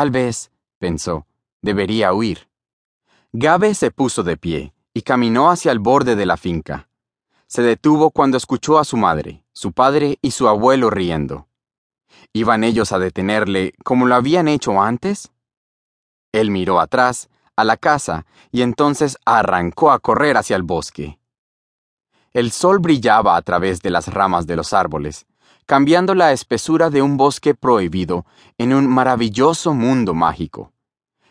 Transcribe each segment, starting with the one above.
Tal vez, pensó, debería huir. Gabe se puso de pie y caminó hacia el borde de la finca. Se detuvo cuando escuchó a su madre, su padre y su abuelo riendo. ¿Iban ellos a detenerle como lo habían hecho antes? Él miró atrás, a la casa, y entonces arrancó a correr hacia el bosque. El sol brillaba a través de las ramas de los árboles, cambiando la espesura de un bosque prohibido en un maravilloso mundo mágico.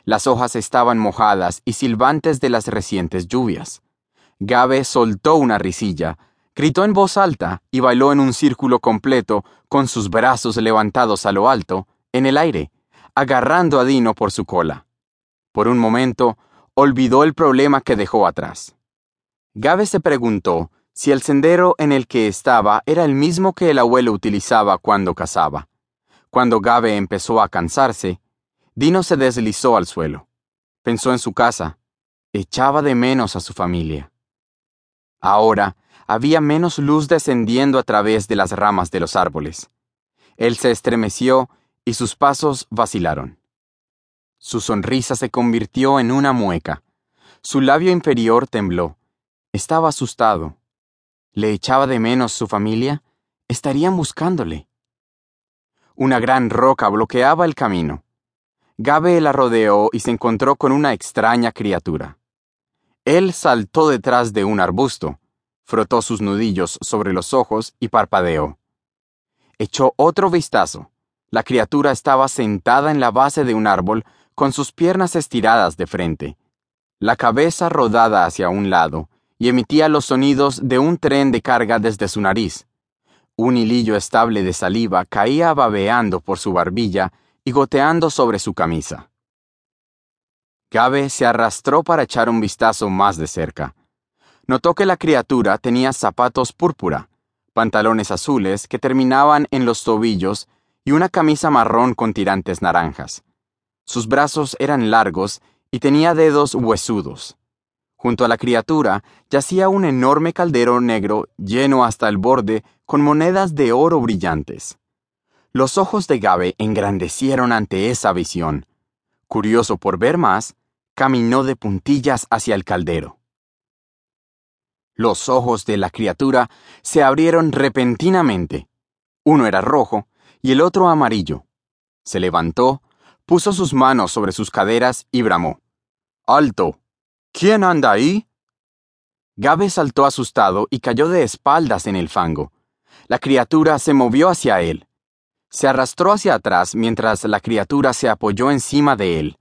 Las hojas estaban mojadas y silbantes de las recientes lluvias. Gabe soltó una risilla, gritó en voz alta y bailó en un círculo completo con sus brazos levantados a lo alto, en el aire, agarrando a Dino por su cola. Por un momento, olvidó el problema que dejó atrás. Gabe se preguntó si el sendero en el que estaba era el mismo que el abuelo utilizaba cuando cazaba. Cuando Gabe empezó a cansarse, Dino se deslizó al suelo. Pensó en su casa. Echaba de menos a su familia. Ahora había menos luz descendiendo a través de las ramas de los árboles. Él se estremeció y sus pasos vacilaron. Su sonrisa se convirtió en una mueca. Su labio inferior tembló. Estaba asustado. ¿Le echaba de menos su familia? Estarían buscándole. Una gran roca bloqueaba el camino. Gabe la rodeó y se encontró con una extraña criatura. Él saltó detrás de un arbusto, frotó sus nudillos sobre los ojos y parpadeó. Echó otro vistazo. La criatura estaba sentada en la base de un árbol con sus piernas estiradas de frente, la cabeza rodada hacia un lado, y emitía los sonidos de un tren de carga desde su nariz. Un hilillo estable de saliva caía babeando por su barbilla y goteando sobre su camisa. Gabe se arrastró para echar un vistazo más de cerca. Notó que la criatura tenía zapatos púrpura, pantalones azules que terminaban en los tobillos y una camisa marrón con tirantes naranjas. Sus brazos eran largos y tenía dedos huesudos. Junto a la criatura yacía un enorme caldero negro lleno hasta el borde con monedas de oro brillantes. Los ojos de Gabe engrandecieron ante esa visión. Curioso por ver más, caminó de puntillas hacia el caldero. Los ojos de la criatura se abrieron repentinamente. Uno era rojo y el otro amarillo. Se levantó, puso sus manos sobre sus caderas y bramó. ¡Alto! ¿Quién anda ahí? Gabe saltó asustado y cayó de espaldas en el fango. La criatura se movió hacia él. Se arrastró hacia atrás mientras la criatura se apoyó encima de él.